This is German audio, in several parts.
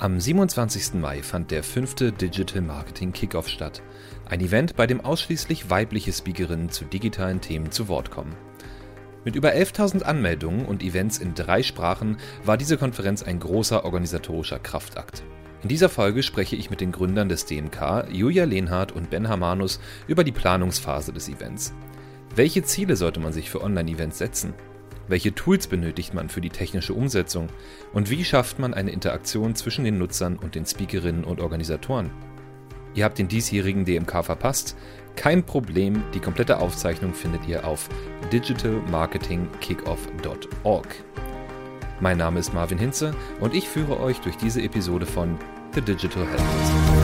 Am 27. Mai fand der fünfte Digital Marketing Kickoff statt. Ein Event, bei dem ausschließlich weibliche Speakerinnen zu digitalen Themen zu Wort kommen. Mit über 11.000 Anmeldungen und Events in drei Sprachen war diese Konferenz ein großer organisatorischer Kraftakt. In dieser Folge spreche ich mit den Gründern des DMK, Julia Lehnhardt und Ben Hamanus, über die Planungsphase des Events. Welche Ziele sollte man sich für Online-Events setzen? Welche Tools benötigt man für die technische Umsetzung? Und wie schafft man eine Interaktion zwischen den Nutzern und den Speakerinnen und Organisatoren? Ihr habt den diesjährigen DMK verpasst? Kein Problem, die komplette Aufzeichnung findet ihr auf digitalmarketingkickoff.org. Mein Name ist Marvin Hinze und ich führe euch durch diese Episode von The Digital Health.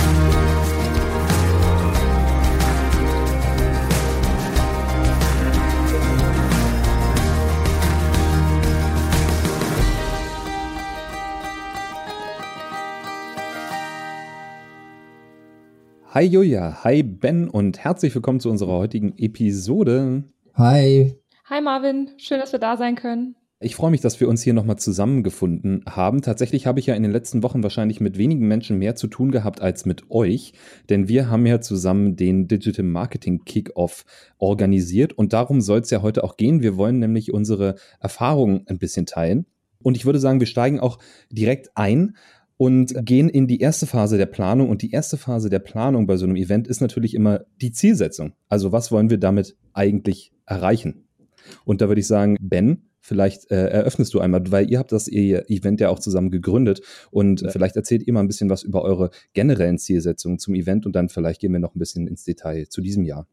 Hi Julia, hi Ben und herzlich willkommen zu unserer heutigen Episode. Hi. Hi Marvin, schön, dass wir da sein können. Ich freue mich, dass wir uns hier nochmal zusammengefunden haben. Tatsächlich habe ich ja in den letzten Wochen wahrscheinlich mit wenigen Menschen mehr zu tun gehabt als mit euch, denn wir haben ja zusammen den Digital Marketing Kickoff organisiert und darum soll es ja heute auch gehen. Wir wollen nämlich unsere Erfahrungen ein bisschen teilen. Und ich würde sagen, wir steigen auch direkt ein und gehen in die erste Phase der Planung. Und die erste Phase der Planung bei so einem Event ist natürlich immer die Zielsetzung. Also was wollen wir damit eigentlich erreichen? Und da würde ich sagen, Ben, vielleicht äh, eröffnest du einmal, weil ihr habt das Event ja auch zusammen gegründet und äh, vielleicht erzählt ihr mal ein bisschen was über eure generellen Zielsetzungen zum Event und dann vielleicht gehen wir noch ein bisschen ins Detail zu diesem Jahr.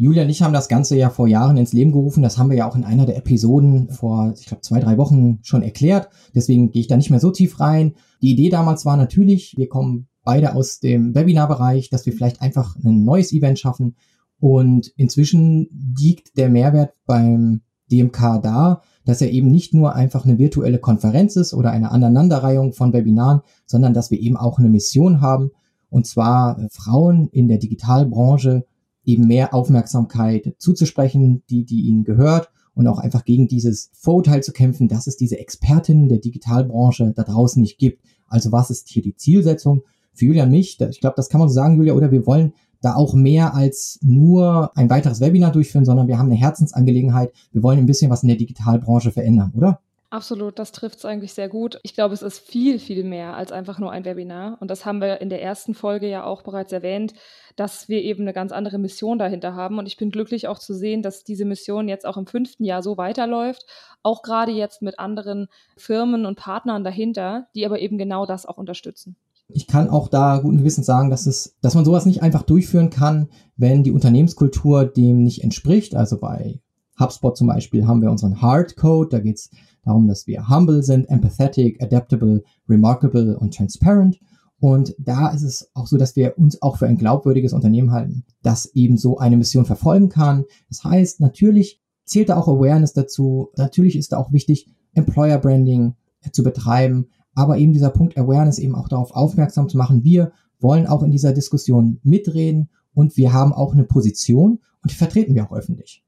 Julia und ich haben das Ganze ja vor Jahren ins Leben gerufen. Das haben wir ja auch in einer der Episoden vor, ich glaube, zwei, drei Wochen schon erklärt. Deswegen gehe ich da nicht mehr so tief rein. Die Idee damals war natürlich, wir kommen beide aus dem Webinar-Bereich, dass wir vielleicht einfach ein neues Event schaffen. Und inzwischen liegt der Mehrwert beim DMK da, dass er eben nicht nur einfach eine virtuelle Konferenz ist oder eine Aneinanderreihung von Webinaren, sondern dass wir eben auch eine Mission haben, und zwar Frauen in der Digitalbranche eben mehr Aufmerksamkeit zuzusprechen, die, die ihnen gehört und auch einfach gegen dieses Vorurteil zu kämpfen, dass es diese Expertinnen der Digitalbranche da draußen nicht gibt. Also was ist hier die Zielsetzung für Julia und mich? Ich glaube, das kann man so sagen, Julia, oder wir wollen da auch mehr als nur ein weiteres Webinar durchführen, sondern wir haben eine Herzensangelegenheit. Wir wollen ein bisschen was in der Digitalbranche verändern, oder? Absolut, das trifft es eigentlich sehr gut. Ich glaube, es ist viel, viel mehr als einfach nur ein Webinar. Und das haben wir in der ersten Folge ja auch bereits erwähnt, dass wir eben eine ganz andere Mission dahinter haben. Und ich bin glücklich auch zu sehen, dass diese Mission jetzt auch im fünften Jahr so weiterläuft. Auch gerade jetzt mit anderen Firmen und Partnern dahinter, die aber eben genau das auch unterstützen. Ich kann auch da guten Gewissens sagen, dass es, dass man sowas nicht einfach durchführen kann, wenn die Unternehmenskultur dem nicht entspricht. Also bei HubSpot zum Beispiel haben wir unseren Hard Code, da geht es darum, dass wir humble sind, empathetic, adaptable, remarkable und transparent. Und da ist es auch so, dass wir uns auch für ein glaubwürdiges Unternehmen halten, das eben so eine Mission verfolgen kann. Das heißt, natürlich zählt da auch Awareness dazu. Natürlich ist da auch wichtig, Employer Branding zu betreiben. Aber eben dieser Punkt Awareness eben auch darauf aufmerksam zu machen. Wir wollen auch in dieser Diskussion mitreden und wir haben auch eine Position und die vertreten wir auch öffentlich.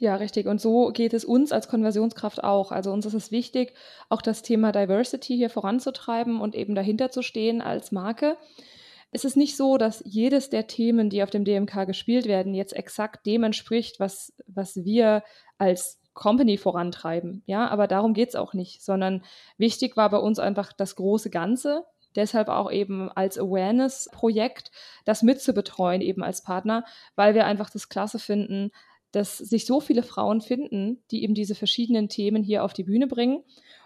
Ja, richtig. Und so geht es uns als Konversionskraft auch. Also uns ist es wichtig, auch das Thema Diversity hier voranzutreiben und eben dahinter zu stehen als Marke. Es ist nicht so, dass jedes der Themen, die auf dem DMK gespielt werden, jetzt exakt dem entspricht, was, was wir als Company vorantreiben. Ja, aber darum geht es auch nicht, sondern wichtig war bei uns einfach das große Ganze. Deshalb auch eben als Awareness-Projekt das mitzubetreuen, eben als Partner, weil wir einfach das klasse finden, dass sich so viele Frauen finden, die eben diese verschiedenen Themen hier auf die Bühne bringen.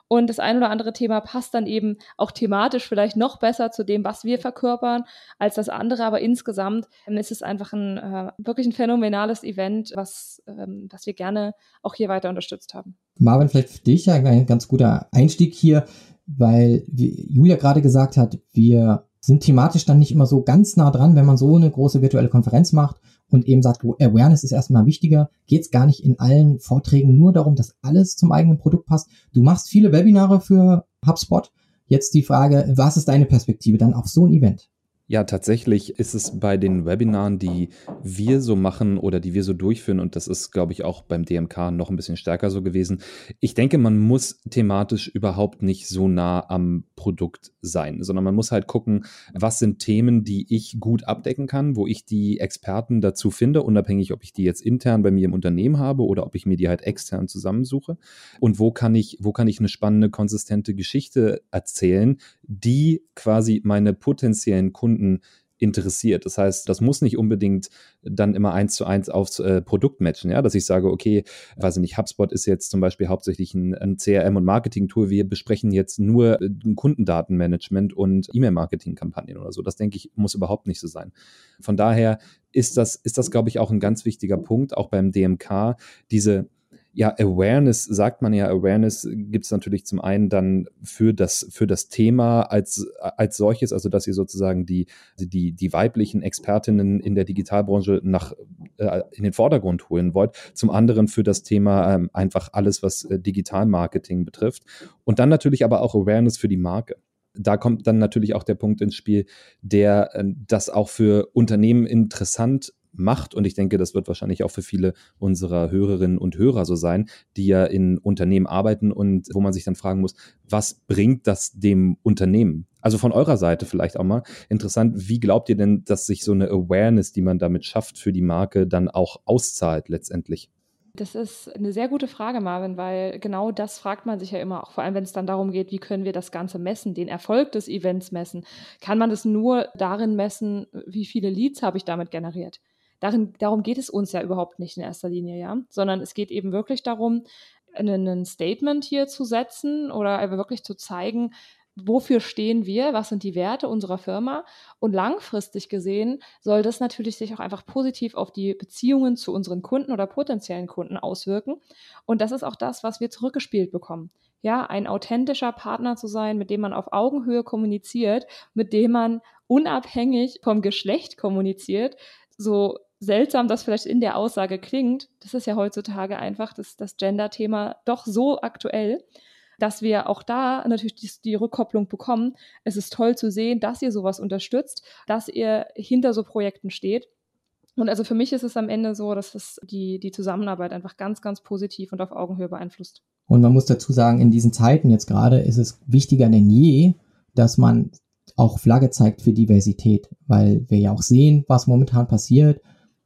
Und das ein oder andere Thema passt dann eben auch thematisch vielleicht noch besser zu dem, was wir verkörpern, als das andere. Aber insgesamt ähm, ist es einfach ein äh, wirklich ein phänomenales Event, was, ähm, was wir gerne auch hier weiter unterstützt haben. Marvin, vielleicht für dich ein ganz guter Einstieg hier, weil wie Julia gerade gesagt hat, wir sind thematisch dann nicht immer so ganz nah dran, wenn man so eine große virtuelle Konferenz macht und eben sagt, Awareness ist erstmal wichtiger, geht es gar nicht in allen Vorträgen nur darum, dass alles zum eigenen Produkt passt. Du machst viele Webinare für HubSpot. Jetzt die Frage, was ist deine Perspektive dann auf so ein Event? Ja, tatsächlich ist es bei den Webinaren, die wir so machen oder die wir so durchführen, und das ist, glaube ich, auch beim DMK noch ein bisschen stärker so gewesen. Ich denke, man muss thematisch überhaupt nicht so nah am Produkt sein, sondern man muss halt gucken, was sind Themen, die ich gut abdecken kann, wo ich die Experten dazu finde, unabhängig, ob ich die jetzt intern bei mir im Unternehmen habe oder ob ich mir die halt extern zusammensuche. Und wo kann ich, wo kann ich eine spannende, konsistente Geschichte erzählen, die quasi meine potenziellen Kunden Kunden interessiert. Das heißt, das muss nicht unbedingt dann immer eins zu eins aufs äh, Produkt matchen, ja, dass ich sage, okay, weiß ich nicht, HubSpot ist jetzt zum Beispiel hauptsächlich ein, ein CRM- und Marketing-Tool. Wir besprechen jetzt nur äh, Kundendatenmanagement und E-Mail-Marketing-Kampagnen oder so. Das denke ich, muss überhaupt nicht so sein. Von daher ist das, ist das, glaube ich, auch ein ganz wichtiger Punkt, auch beim DMK, diese ja, Awareness, sagt man ja, Awareness gibt es natürlich zum einen dann für das, für das Thema als, als solches, also dass ihr sozusagen die, die, die weiblichen Expertinnen in der Digitalbranche nach, äh, in den Vordergrund holen wollt. Zum anderen für das Thema ähm, einfach alles, was äh, Digitalmarketing betrifft. Und dann natürlich aber auch Awareness für die Marke da kommt dann natürlich auch der Punkt ins Spiel, der äh, das auch für Unternehmen interessant macht. Und ich denke, das wird wahrscheinlich auch für viele unserer Hörerinnen und Hörer so sein, die ja in Unternehmen arbeiten und wo man sich dann fragen muss, was bringt das dem Unternehmen? Also von eurer Seite vielleicht auch mal interessant, wie glaubt ihr denn, dass sich so eine Awareness, die man damit schafft für die Marke, dann auch auszahlt letztendlich? Das ist eine sehr gute Frage, Marvin, weil genau das fragt man sich ja immer, auch vor allem wenn es dann darum geht, wie können wir das Ganze messen, den Erfolg des Events messen. Kann man das nur darin messen, wie viele Leads habe ich damit generiert? Darin, darum geht es uns ja überhaupt nicht in erster Linie, ja, sondern es geht eben wirklich darum, ein Statement hier zu setzen oder wirklich zu zeigen, wofür stehen wir, was sind die Werte unserer Firma. Und langfristig gesehen soll das natürlich sich auch einfach positiv auf die Beziehungen zu unseren Kunden oder potenziellen Kunden auswirken. Und das ist auch das, was wir zurückgespielt bekommen. Ja, ein authentischer Partner zu sein, mit dem man auf Augenhöhe kommuniziert, mit dem man unabhängig vom Geschlecht kommuniziert, so seltsam das vielleicht in der Aussage klingt, das ist ja heutzutage einfach das, das Gender-Thema doch so aktuell, dass wir auch da natürlich die, die, Rückkopplung bekommen. Es ist toll zu sehen, dass ihr sowas unterstützt, dass ihr hinter so Projekten steht. Und also für mich ist es am Ende so, dass es die, die Zusammenarbeit einfach ganz, ganz positiv und auf Augenhöhe beeinflusst. Und man muss dazu sagen, in diesen Zeiten jetzt gerade ist es wichtiger denn je, dass man auch Flagge zeigt für Diversität, weil wir ja auch sehen, was momentan passiert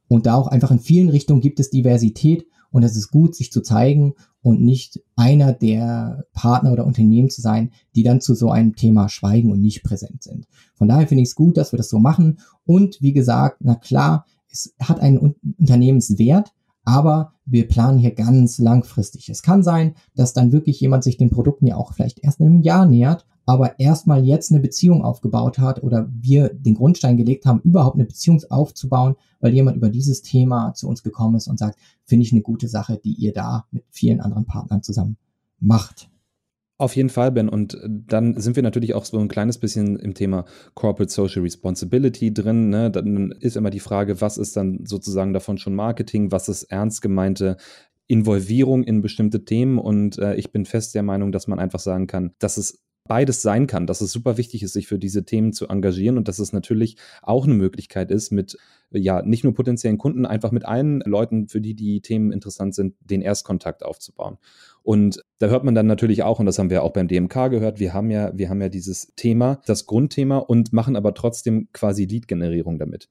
und da auch einfach in vielen Richtungen gibt es Diversität und es ist gut, sich zu zeigen und nicht einer der Partner oder Unternehmen zu sein, die dann zu so einem Thema schweigen und nicht präsent sind. Von daher finde ich es gut, dass wir das so machen. Und wie gesagt, na klar, es hat einen Unternehmenswert, aber wir planen hier ganz langfristig. Es kann sein, dass dann wirklich jemand sich den Produkten ja auch vielleicht erst in einem Jahr nähert aber erstmal jetzt eine Beziehung aufgebaut hat oder wir den Grundstein gelegt haben, überhaupt eine Beziehung aufzubauen, weil jemand über dieses Thema zu uns gekommen ist und sagt, finde ich eine gute Sache, die ihr da mit vielen anderen Partnern zusammen macht. Auf jeden Fall, Ben. Und dann sind wir natürlich auch so ein kleines bisschen im Thema Corporate Social Responsibility drin. Ne? Dann ist immer die Frage, was ist dann sozusagen davon schon Marketing, was ist ernst gemeinte Involvierung in bestimmte Themen. Und äh, ich bin fest der Meinung, dass man einfach sagen kann, dass es beides sein kann, dass es super wichtig ist, sich für diese Themen zu engagieren und dass es natürlich auch eine Möglichkeit ist, mit ja nicht nur potenziellen Kunden, einfach mit allen Leuten, für die die Themen interessant sind, den Erstkontakt aufzubauen. Und da hört man dann natürlich auch, und das haben wir auch beim DMK gehört, wir haben ja, wir haben ja dieses Thema, das Grundthema und machen aber trotzdem quasi Lead-Generierung damit.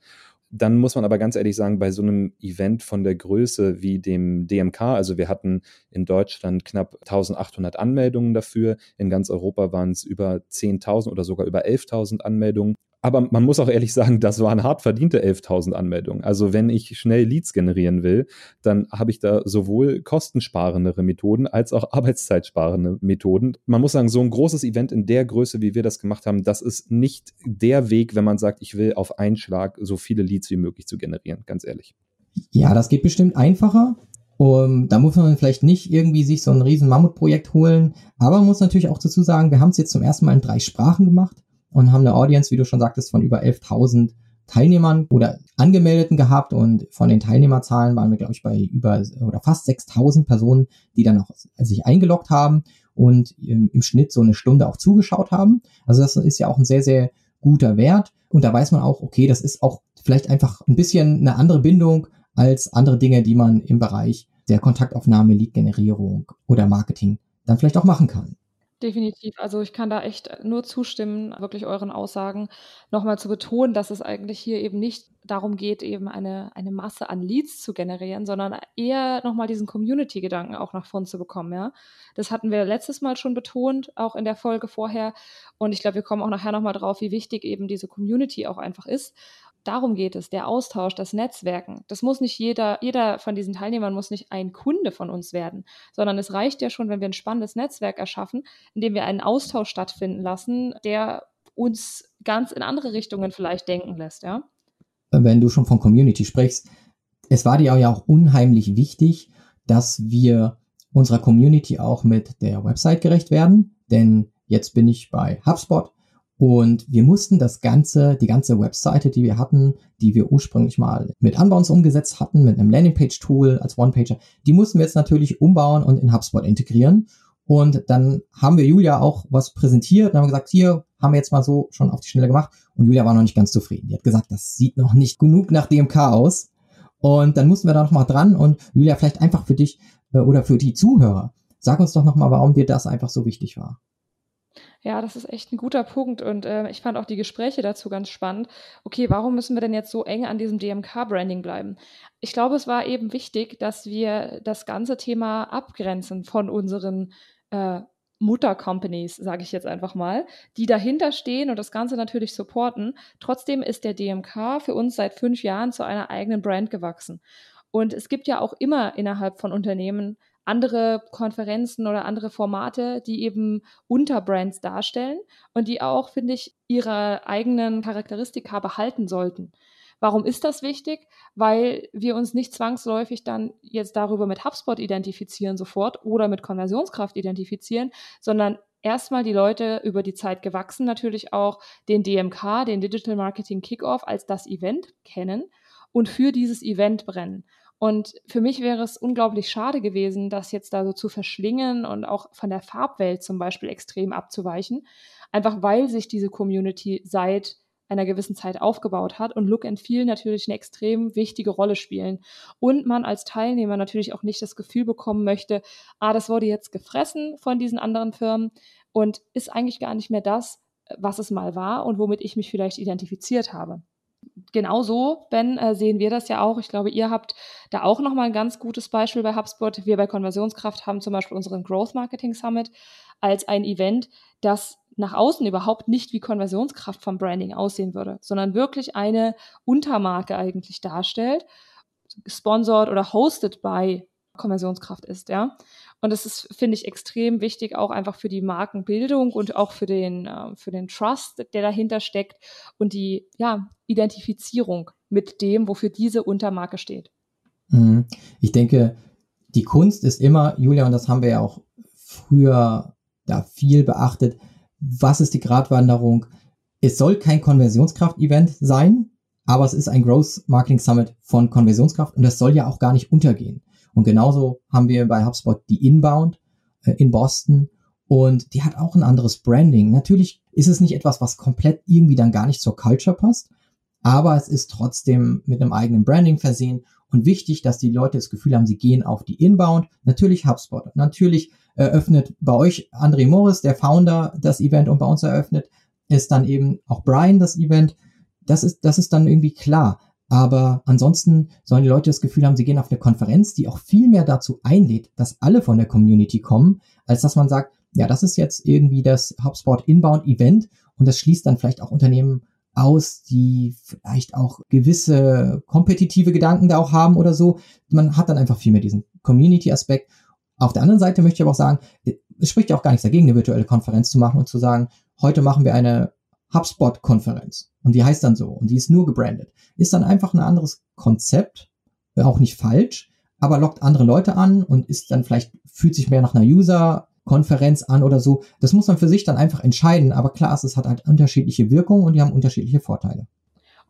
Dann muss man aber ganz ehrlich sagen, bei so einem Event von der Größe wie dem DMK, also wir hatten in Deutschland knapp 1800 Anmeldungen dafür, in ganz Europa waren es über 10.000 oder sogar über 11.000 Anmeldungen. Aber man muss auch ehrlich sagen, das waren hart verdiente 11.000 Anmeldungen. Also wenn ich schnell Leads generieren will, dann habe ich da sowohl kostensparendere Methoden als auch arbeitszeitsparende Methoden. Man muss sagen, so ein großes Event in der Größe, wie wir das gemacht haben, das ist nicht der Weg, wenn man sagt, ich will auf einen Schlag so viele Leads wie möglich zu generieren, ganz ehrlich. Ja, das geht bestimmt einfacher. Um, da muss man vielleicht nicht irgendwie sich so ein riesen Mammutprojekt holen, aber man muss natürlich auch dazu sagen, wir haben es jetzt zum ersten Mal in drei Sprachen gemacht und haben eine Audience, wie du schon sagtest, von über 11.000 Teilnehmern oder Angemeldeten gehabt und von den Teilnehmerzahlen waren wir, glaube ich, bei über oder fast 6.000 Personen, die dann auch sich eingeloggt haben und im, im, Schnitt so eine Stunde auch zugeschaut haben. Also das ist ja auch ein sehr, sehr guter Wert. Und da weiß man auch, okay, das ist auch vielleicht einfach ein bisschen eine andere Bindung als andere Dinge, die man im Bereich der Kontaktaufnahme, Lead-Generierung oder Marketing dann vielleicht auch machen kann. Definitiv. Also ich kann da echt nur zustimmen, wirklich euren Aussagen nochmal zu betonen, dass es eigentlich hier eben nicht darum geht, eben eine, eine Masse an Leads zu generieren, sondern eher nochmal diesen Community-Gedanken auch nach vorn zu bekommen, ja. Das hatten wir letztes Mal schon betont, auch in der Folge vorher. Und ich glaube, wir kommen auch nachher nochmal drauf, wie wichtig eben diese Community auch einfach ist. Darum geht es, der Austausch, das Netzwerken. Das muss nicht jeder, jeder von diesen Teilnehmern muss nicht ein Kunde von uns werden, sondern es reicht ja schon, wenn wir ein spannendes Netzwerk erschaffen, indem wir einen Austausch stattfinden lassen, der uns ganz in andere Richtungen vielleicht denken lässt, ja. Wenn du schon von Community sprichst, es war dir ja auch unheimlich wichtig, dass wir unserer Community auch mit der Website gerecht werden, denn jetzt bin ich bei HubSpot und wir mussten das ganze, die ganze Webseite, die wir hatten, die wir ursprünglich mal mit Unbounce umgesetzt hatten, mit einem Landingpage-Tool als One-Pager, die mussten wir jetzt natürlich umbauen und in HubSpot integrieren. Und dann haben wir Julia auch was präsentiert und haben gesagt, hier haben wir jetzt mal so schon auf die Schnelle gemacht. Und Julia war noch nicht ganz zufrieden. Die hat gesagt, das sieht noch nicht genug nach DMK aus. Und dann mussten wir da noch mal dran. Und Julia, vielleicht einfach für dich äh, oder für die Zuhörer, sag uns doch noch mal, warum dir das einfach so wichtig war. Ja, das ist echt ein guter Punkt und äh, ich fand auch die Gespräche dazu ganz spannend. Okay, warum müssen wir denn jetzt so eng an diesem DMK-Branding bleiben? Ich glaube, es war eben wichtig, dass wir das ganze Thema abgrenzen von unseren äh, Mutter-Companies, sage ich jetzt einfach mal, die dahinter stehen und das Ganze natürlich supporten. Trotzdem ist der DMK für uns seit fünf Jahren zu einer eigenen Brand gewachsen. Und es gibt ja auch immer innerhalb von Unternehmen andere Konferenzen oder andere Formate, die eben Unterbrands darstellen und die auch, finde ich, ihre eigenen Charakteristika behalten sollten. Warum ist das wichtig? Weil wir uns nicht zwangsläufig dann jetzt darüber mit HubSpot identifizieren sofort oder mit Konversionskraft identifizieren, sondern erstmal die Leute über die Zeit gewachsen natürlich auch den DMK, den Digital Marketing Kickoff als das Event kennen und für dieses Event brennen. Und für mich wäre es unglaublich schade gewesen, das jetzt da so zu verschlingen und auch von der Farbwelt zum Beispiel extrem abzuweichen, einfach weil sich diese Community seit einer gewissen Zeit aufgebaut hat und Look and Feel natürlich eine extrem wichtige Rolle spielen. Und man als Teilnehmer natürlich auch nicht das Gefühl bekommen möchte, ah, das wurde jetzt gefressen von diesen anderen Firmen und ist eigentlich gar nicht mehr das, was es mal war und womit ich mich vielleicht identifiziert habe genauso, Ben, äh, sehen wir das ja auch. Ich glaube, ihr habt da auch nochmal ein ganz gutes Beispiel bei HubSpot. Wir bei Konversionskraft haben zum Beispiel unseren Growth Marketing Summit als ein Event, das nach außen überhaupt nicht wie Konversionskraft vom Branding aussehen würde, sondern wirklich eine Untermarke eigentlich darstellt, sponsored oder hosted by Konversionskraft ist, ja. Und das ist, finde ich, extrem wichtig, auch einfach für die Markenbildung und auch für den, äh, für den Trust, der dahinter steckt und die ja, Identifizierung mit dem, wofür diese Untermarke steht. Mhm. Ich denke, die Kunst ist immer, Julia, und das haben wir ja auch früher da viel beachtet, was ist die Gratwanderung? Es soll kein Konversionskraft-Event sein, aber es ist ein Growth Marketing Summit von Konversionskraft und das soll ja auch gar nicht untergehen. Und genauso haben wir bei HubSpot die Inbound äh, in Boston und die hat auch ein anderes Branding. Natürlich ist es nicht etwas, was komplett irgendwie dann gar nicht zur Culture passt, aber es ist trotzdem mit einem eigenen Branding versehen und wichtig, dass die Leute das Gefühl haben, sie gehen auf die Inbound. Natürlich HubSpot. Natürlich eröffnet bei euch André Morris, der Founder, das Event und bei uns eröffnet ist dann eben auch Brian das Event. Das ist, das ist dann irgendwie klar. Aber ansonsten sollen die Leute das Gefühl haben, sie gehen auf eine Konferenz, die auch viel mehr dazu einlädt, dass alle von der Community kommen, als dass man sagt, ja, das ist jetzt irgendwie das HubSpot Inbound Event und das schließt dann vielleicht auch Unternehmen aus, die vielleicht auch gewisse kompetitive Gedanken da auch haben oder so. Man hat dann einfach viel mehr diesen Community-Aspekt. Auf der anderen Seite möchte ich aber auch sagen, es spricht ja auch gar nichts dagegen, eine virtuelle Konferenz zu machen und zu sagen, heute machen wir eine HubSpot-Konferenz. Und die heißt dann so. Und die ist nur gebrandet. Ist dann einfach ein anderes Konzept. Auch nicht falsch. Aber lockt andere Leute an und ist dann vielleicht, fühlt sich mehr nach einer User-Konferenz an oder so. Das muss man für sich dann einfach entscheiden. Aber klar ist, es hat halt unterschiedliche Wirkungen und die haben unterschiedliche Vorteile.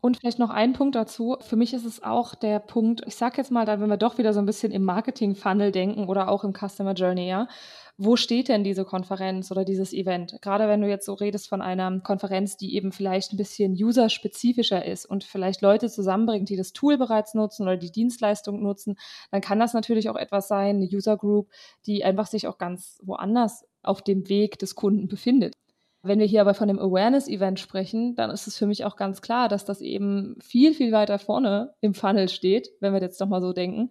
Und vielleicht noch ein Punkt dazu. Für mich ist es auch der Punkt, ich sage jetzt mal, dann, wenn wir doch wieder so ein bisschen im Marketing-Funnel denken oder auch im Customer Journey, ja, wo steht denn diese Konferenz oder dieses Event? Gerade wenn du jetzt so redest von einer Konferenz, die eben vielleicht ein bisschen userspezifischer ist und vielleicht Leute zusammenbringt, die das Tool bereits nutzen oder die Dienstleistung nutzen, dann kann das natürlich auch etwas sein, eine User Group, die einfach sich auch ganz woanders auf dem Weg des Kunden befindet. Wenn wir hier aber von einem Awareness-Event sprechen, dann ist es für mich auch ganz klar, dass das eben viel, viel weiter vorne im Funnel steht, wenn wir jetzt doch mal so denken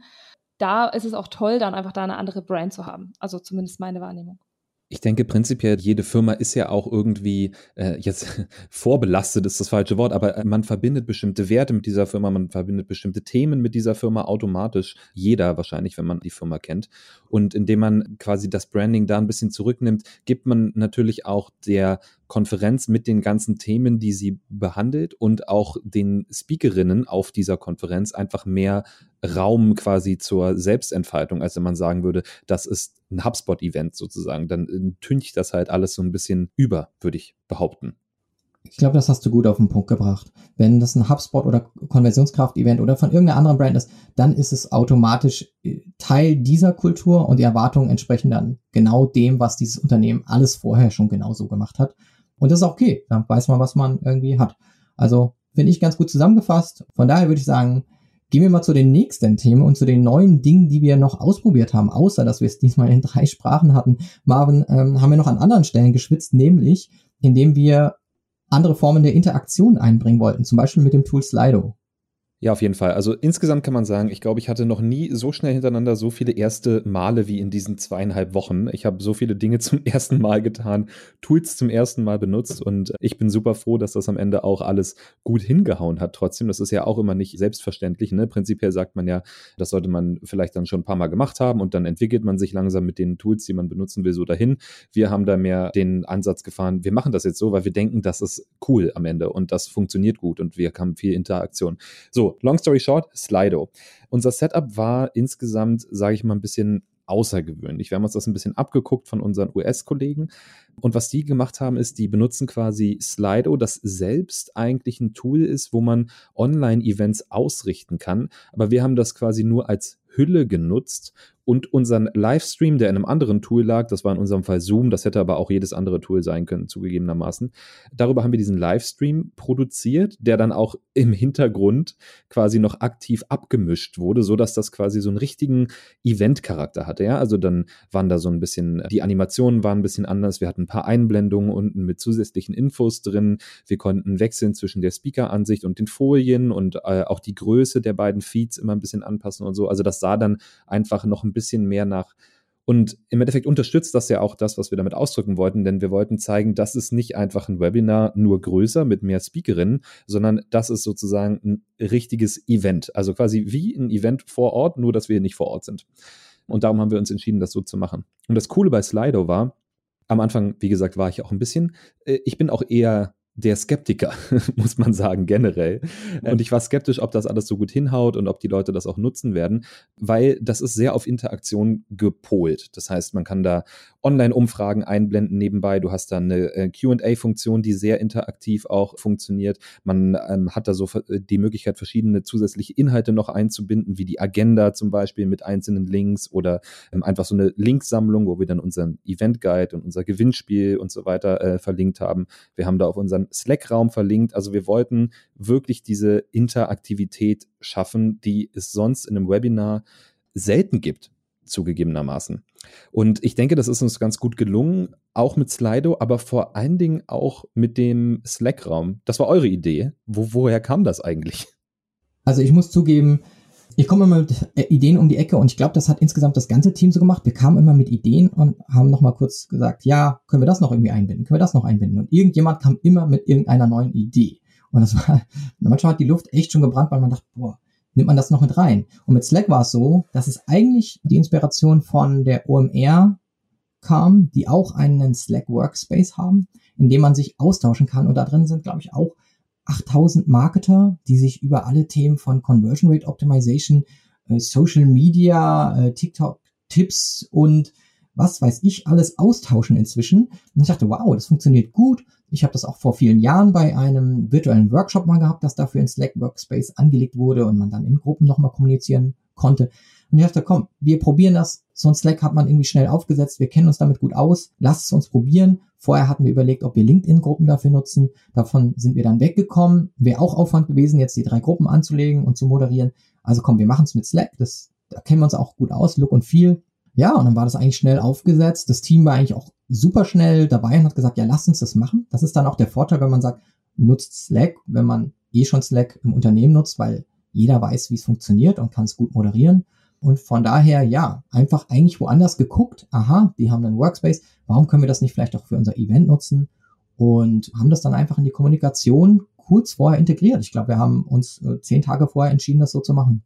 da ist es auch toll, dann einfach da eine andere Brand zu haben. Also zumindest meine Wahrnehmung. Ich denke prinzipiell, jede Firma ist ja auch irgendwie, äh, jetzt vorbelastet ist das falsche Wort, aber man verbindet bestimmte Werte mit dieser Firma, man verbindet bestimmte Themen mit dieser Firma automatisch. Jeder wahrscheinlich, wenn man die Firma kennt. Und indem man quasi das Branding da ein bisschen zurücknimmt, gibt man natürlich auch der Konferenz mit den ganzen Themen, die sie behandelt und auch den Speakerinnen auf dieser Konferenz einfach mehr Raum quasi zur Selbstentfaltung, als wenn man sagen würde, das ist ein HubSpot-Event sozusagen. Dann äh, tüncht das halt alles so ein bisschen über, würde ich behaupten. Ich glaube, das hast du gut auf den Punkt gebracht. Wenn das ein HubSpot oder Konversionskraft-Event oder von irgendeiner anderen Brand ist, dann ist es automatisch äh, Teil dieser Kultur und die Erwartungen entsprechen dann genau dem, was dieses Unternehmen alles vorher schon genauso gemacht hat. Und das ist okay. Dann weiß man, was man irgendwie hat. Also finde ich ganz gut zusammengefasst. Von daher würde ich sagen, gehen wir mal zu den nächsten Themen und zu den neuen Dingen, die wir noch ausprobiert haben, außer dass wir es diesmal in drei Sprachen hatten. Marvin, ähm, haben wir noch an anderen Stellen geschwitzt, nämlich indem wir andere Formen der Interaktion einbringen wollten, zum Beispiel mit dem Tool Slido. Ja, auf jeden Fall. Also insgesamt kann man sagen, ich glaube, ich hatte noch nie so schnell hintereinander so viele erste Male wie in diesen zweieinhalb Wochen. Ich habe so viele Dinge zum ersten Mal getan, Tools zum ersten Mal benutzt und ich bin super froh, dass das am Ende auch alles gut hingehauen hat. Trotzdem, das ist ja auch immer nicht selbstverständlich. Ne? Prinzipiell sagt man ja, das sollte man vielleicht dann schon ein paar Mal gemacht haben und dann entwickelt man sich langsam mit den Tools, die man benutzen will, so dahin. Wir haben da mehr den Ansatz gefahren, wir machen das jetzt so, weil wir denken, das ist cool am Ende und das funktioniert gut und wir haben viel Interaktion. So, long story short, Slido. Unser Setup war insgesamt, sage ich mal, ein bisschen außergewöhnlich. Wir haben uns das ein bisschen abgeguckt von unseren US-Kollegen. Und was die gemacht haben, ist, die benutzen quasi Slido, das selbst eigentlich ein Tool ist, wo man Online-Events ausrichten kann. Aber wir haben das quasi nur als Hülle genutzt und unseren Livestream, der in einem anderen Tool lag, das war in unserem Fall Zoom, das hätte aber auch jedes andere Tool sein können, zugegebenermaßen. Darüber haben wir diesen Livestream produziert, der dann auch im Hintergrund quasi noch aktiv abgemischt wurde, so dass das quasi so einen richtigen Event-Charakter hatte. Ja, also dann waren da so ein bisschen, die Animationen waren ein bisschen anders. Wir hatten ein paar Einblendungen unten mit zusätzlichen Infos drin. Wir konnten wechseln zwischen der Speaker-Ansicht und den Folien und äh, auch die Größe der beiden Feeds immer ein bisschen anpassen und so. Also das sah dann einfach noch ein bisschen mehr nach. Und im Endeffekt unterstützt das ja auch das, was wir damit ausdrücken wollten, denn wir wollten zeigen, das ist nicht einfach ein Webinar nur größer mit mehr Speakerinnen, sondern das ist sozusagen ein richtiges Event. Also quasi wie ein Event vor Ort, nur dass wir nicht vor Ort sind. Und darum haben wir uns entschieden, das so zu machen. Und das Coole bei Slido war, am Anfang, wie gesagt, war ich auch ein bisschen, äh, ich bin auch eher der Skeptiker, muss man sagen, generell. Und ich war skeptisch, ob das alles so gut hinhaut und ob die Leute das auch nutzen werden, weil das ist sehr auf Interaktion gepolt. Das heißt, man kann da Online-Umfragen einblenden nebenbei. Du hast da eine äh, QA-Funktion, die sehr interaktiv auch funktioniert. Man ähm, hat da so die Möglichkeit, verschiedene zusätzliche Inhalte noch einzubinden, wie die Agenda zum Beispiel mit einzelnen Links oder ähm, einfach so eine Linksammlung, wo wir dann unseren Event-Guide und unser Gewinnspiel und so weiter äh, verlinkt haben. Wir haben da auf unseren Slack-Raum verlinkt. Also wir wollten wirklich diese Interaktivität schaffen, die es sonst in einem Webinar selten gibt, zugegebenermaßen. Und ich denke, das ist uns ganz gut gelungen, auch mit Slido, aber vor allen Dingen auch mit dem Slack-Raum. Das war eure Idee. Wo, woher kam das eigentlich? Also ich muss zugeben, ich komme immer mit äh, Ideen um die Ecke und ich glaube, das hat insgesamt das ganze Team so gemacht. Wir kamen immer mit Ideen und haben nochmal kurz gesagt, ja, können wir das noch irgendwie einbinden? Können wir das noch einbinden? Und irgendjemand kam immer mit irgendeiner neuen Idee. Und das war, manchmal hat die Luft echt schon gebrannt, weil man dachte, boah, nimmt man das noch mit rein? Und mit Slack war es so, dass es eigentlich die Inspiration von der OMR kam, die auch einen Slack Workspace haben, in dem man sich austauschen kann. Und da drin sind, glaube ich, auch 8000 Marketer, die sich über alle Themen von Conversion Rate Optimization, äh, Social Media, äh, TikTok Tipps und was weiß ich alles austauschen inzwischen. Und ich dachte, wow, das funktioniert gut. Ich habe das auch vor vielen Jahren bei einem virtuellen Workshop mal gehabt, das dafür in Slack Workspace angelegt wurde und man dann in Gruppen nochmal kommunizieren konnte. Und ich dachte, komm, wir probieren das. So ein Slack hat man irgendwie schnell aufgesetzt. Wir kennen uns damit gut aus. Lasst es uns probieren. Vorher hatten wir überlegt, ob wir LinkedIn-Gruppen dafür nutzen. Davon sind wir dann weggekommen. Wäre auch Aufwand gewesen, jetzt die drei Gruppen anzulegen und zu moderieren. Also komm, wir machen es mit Slack. Das, da kennen wir uns auch gut aus. Look und Feel. Ja, und dann war das eigentlich schnell aufgesetzt. Das Team war eigentlich auch super schnell dabei und hat gesagt, ja, lass uns das machen. Das ist dann auch der Vorteil, wenn man sagt, nutzt Slack, wenn man eh schon Slack im Unternehmen nutzt, weil jeder weiß, wie es funktioniert und kann es gut moderieren. Und von daher, ja, einfach eigentlich woanders geguckt. Aha, die haben einen Workspace. Warum können wir das nicht vielleicht auch für unser Event nutzen? Und haben das dann einfach in die Kommunikation kurz vorher integriert. Ich glaube, wir haben uns äh, zehn Tage vorher entschieden, das so zu machen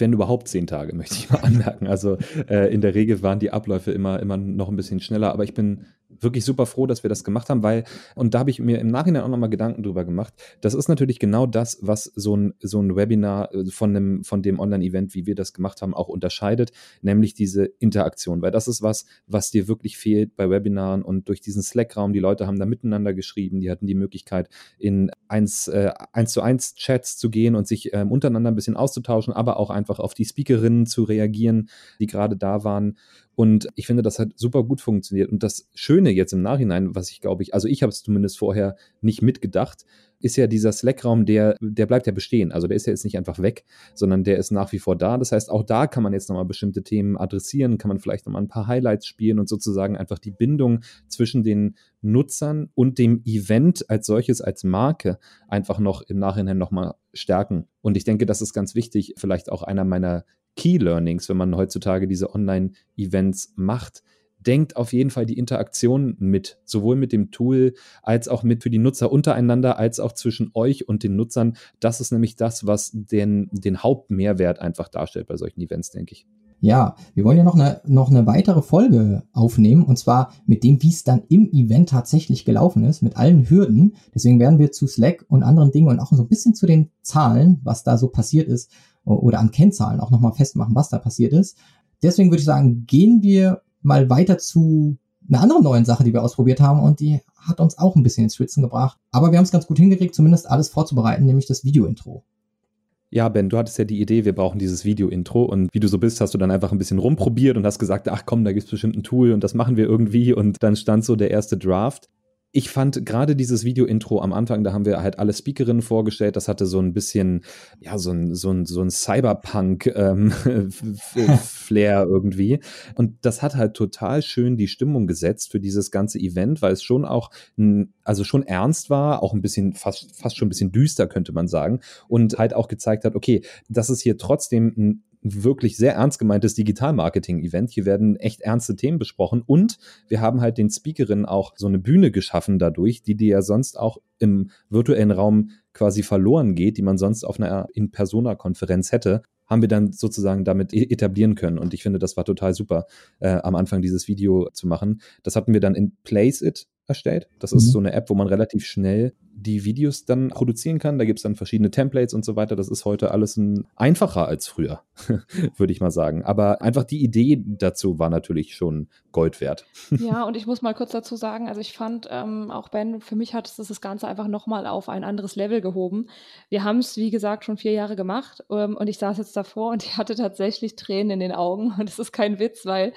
wenn überhaupt zehn Tage, möchte ich mal anmerken. Also äh, in der Regel waren die Abläufe immer, immer noch ein bisschen schneller, aber ich bin wirklich super froh, dass wir das gemacht haben, weil, und da habe ich mir im Nachhinein auch nochmal Gedanken drüber gemacht, das ist natürlich genau das, was so ein, so ein Webinar äh, von dem, von dem Online-Event, wie wir das gemacht haben, auch unterscheidet, nämlich diese Interaktion, weil das ist was, was dir wirklich fehlt bei Webinaren und durch diesen Slack-Raum, die Leute haben da miteinander geschrieben, die hatten die Möglichkeit, in eins, äh, eins zu eins Chats zu gehen und sich ähm, untereinander ein bisschen auszutauschen, aber auch einfach auf die Speakerinnen zu reagieren, die gerade da waren und ich finde, das hat super gut funktioniert. Und das Schöne jetzt im Nachhinein, was ich glaube ich, also ich habe es zumindest vorher nicht mitgedacht, ist ja dieser Slack-Raum, der, der bleibt ja bestehen. Also der ist ja jetzt nicht einfach weg, sondern der ist nach wie vor da. Das heißt, auch da kann man jetzt nochmal bestimmte Themen adressieren, kann man vielleicht nochmal ein paar Highlights spielen und sozusagen einfach die Bindung zwischen den Nutzern und dem Event als solches, als Marke einfach noch im Nachhinein nochmal stärken. Und ich denke, das ist ganz wichtig, vielleicht auch einer meiner Key Learnings, wenn man heutzutage diese Online-Events macht. Denkt auf jeden Fall die Interaktion mit, sowohl mit dem Tool als auch mit für die Nutzer untereinander, als auch zwischen euch und den Nutzern. Das ist nämlich das, was den, den Hauptmehrwert einfach darstellt bei solchen Events, denke ich. Ja, wir wollen ja noch eine, noch eine weitere Folge aufnehmen und zwar mit dem, wie es dann im Event tatsächlich gelaufen ist, mit allen Hürden. Deswegen werden wir zu Slack und anderen Dingen und auch so ein bisschen zu den Zahlen, was da so passiert ist, oder an Kennzahlen auch nochmal festmachen, was da passiert ist. Deswegen würde ich sagen, gehen wir mal weiter zu einer anderen neuen Sache, die wir ausprobiert haben und die hat uns auch ein bisschen ins Schwitzen gebracht. Aber wir haben es ganz gut hingekriegt, zumindest alles vorzubereiten, nämlich das Video-Intro. Ja, Ben, du hattest ja die Idee, wir brauchen dieses Video-Intro und wie du so bist, hast du dann einfach ein bisschen rumprobiert und hast gesagt, ach komm, da gibt es bestimmt ein Tool und das machen wir irgendwie und dann stand so der erste Draft ich fand gerade dieses Video-Intro am Anfang, da haben wir halt alle Speakerinnen vorgestellt, das hatte so ein bisschen, ja, so ein, so ein, so ein Cyberpunk-Flair ähm, irgendwie. Und das hat halt total schön die Stimmung gesetzt für dieses ganze Event, weil es schon auch, also schon ernst war, auch ein bisschen, fast, fast schon ein bisschen düster, könnte man sagen. Und halt auch gezeigt hat, okay, das ist hier trotzdem ein wirklich sehr ernst gemeintes Digital-Marketing-Event. Hier werden echt ernste Themen besprochen und wir haben halt den Speakerinnen auch so eine Bühne geschaffen dadurch, die dir ja sonst auch im virtuellen Raum quasi verloren geht, die man sonst auf einer In-Persona-Konferenz hätte, haben wir dann sozusagen damit e-, etablieren können. Und ich finde, das war total super, äh, am Anfang dieses Video zu machen. Das hatten wir dann in Place It erstellt. Das mhm. ist so eine App, wo man relativ schnell die Videos dann produzieren kann. Da gibt es dann verschiedene Templates und so weiter. Das ist heute alles ein, einfacher als früher, würde ich mal sagen. Aber einfach die Idee dazu war natürlich schon Gold wert. ja, und ich muss mal kurz dazu sagen, also ich fand ähm, auch Ben, für mich hat es das Ganze einfach nochmal auf ein anderes Level gehoben. Wir haben es, wie gesagt, schon vier Jahre gemacht ähm, und ich saß jetzt davor und ich hatte tatsächlich Tränen in den Augen und das ist kein Witz, weil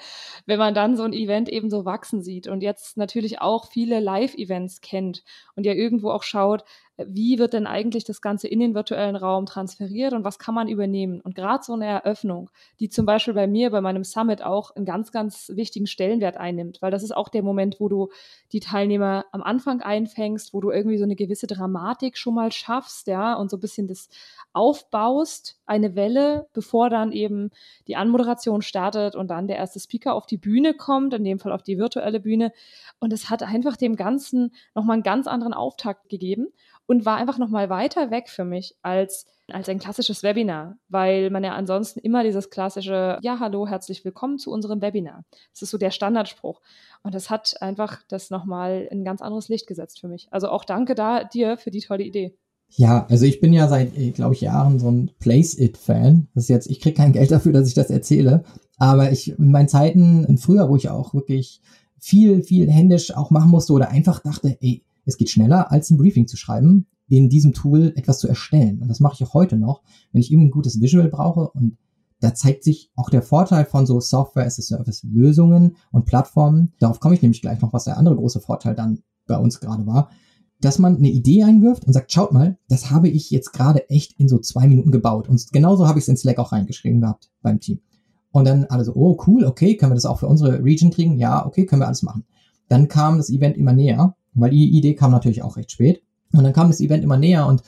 wenn man dann so ein Event eben so wachsen sieht und jetzt natürlich auch viele Live-Events kennt und ja irgendwo auch schaut, wie wird denn eigentlich das Ganze in den virtuellen Raum transferiert und was kann man übernehmen. Und gerade so eine Eröffnung, die zum Beispiel bei mir, bei meinem Summit auch einen ganz, ganz wichtigen Stellenwert einnimmt, weil das ist auch der Moment, wo du die Teilnehmer am Anfang einfängst, wo du irgendwie so eine gewisse Dramatik schon mal schaffst, ja, und so ein bisschen das aufbaust, eine Welle, bevor dann eben die Anmoderation startet und dann der erste Speaker auf die Bühne kommt, in dem Fall auf die virtuelle Bühne. Und es hat einfach dem Ganzen nochmal einen ganz anderen Auftakt gegeben und war einfach nochmal weiter weg für mich als, als ein klassisches Webinar, weil man ja ansonsten immer dieses klassische, ja, hallo, herzlich willkommen zu unserem Webinar. Das ist so der Standardspruch. Und das hat einfach das nochmal in ein ganz anderes Licht gesetzt für mich. Also auch danke da dir für die tolle Idee. Ja, also ich bin ja seit, äh, glaube ich, Jahren so ein Place-It-Fan. Das ist jetzt, ich kriege kein Geld dafür, dass ich das erzähle. Aber ich, in meinen Zeiten, früher, wo ich auch wirklich viel, viel händisch auch machen musste oder einfach dachte, ey, es geht schneller, als ein Briefing zu schreiben, in diesem Tool etwas zu erstellen. Und das mache ich auch heute noch, wenn ich irgendwie ein gutes Visual brauche und da zeigt sich auch der Vorteil von so Software as a Service Lösungen und Plattformen. Darauf komme ich nämlich gleich noch, was der andere große Vorteil dann bei uns gerade war, dass man eine Idee einwirft und sagt, schaut mal, das habe ich jetzt gerade echt in so zwei Minuten gebaut. Und genauso habe ich es in Slack auch reingeschrieben gehabt beim Team. Und dann alle so, oh cool, okay, können wir das auch für unsere Region kriegen? Ja, okay, können wir alles machen. Dann kam das Event immer näher, weil die Idee kam natürlich auch recht spät. Und dann kam das Event immer näher und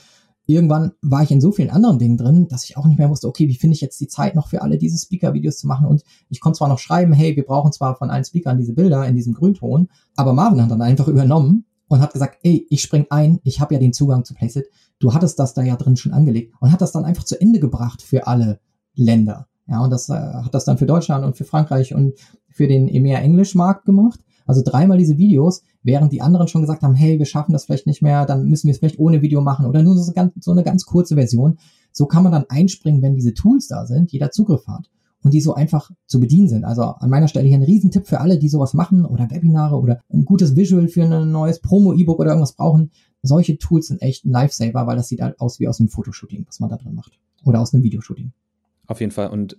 irgendwann war ich in so vielen anderen Dingen drin, dass ich auch nicht mehr wusste, okay, wie finde ich jetzt die Zeit noch für alle diese Speaker-Videos zu machen? Und ich konnte zwar noch schreiben, hey, wir brauchen zwar von allen Speakern diese Bilder in diesem Grünton, aber Marvin hat dann einfach übernommen und hat gesagt, ey, ich spring ein, ich habe ja den Zugang zu Placeit, du hattest das da ja drin schon angelegt und hat das dann einfach zu Ende gebracht für alle Länder. Ja, und das äh, hat das dann für Deutschland und für Frankreich und für den EMEA-Englisch-Markt gemacht. Also dreimal diese Videos, während die anderen schon gesagt haben, hey, wir schaffen das vielleicht nicht mehr, dann müssen wir es vielleicht ohne Video machen oder nur so, ganz, so eine ganz kurze Version. So kann man dann einspringen, wenn diese Tools da sind, jeder Zugriff hat und die so einfach zu bedienen sind. Also an meiner Stelle hier ein Riesentipp für alle, die sowas machen oder Webinare oder ein gutes Visual für ein neues Promo-E-Book oder irgendwas brauchen. Solche Tools sind echt ein Lifesaver, weil das sieht halt aus wie aus einem Fotoshooting, was man da drin macht. Oder aus einem Videoshooting. Auf jeden Fall und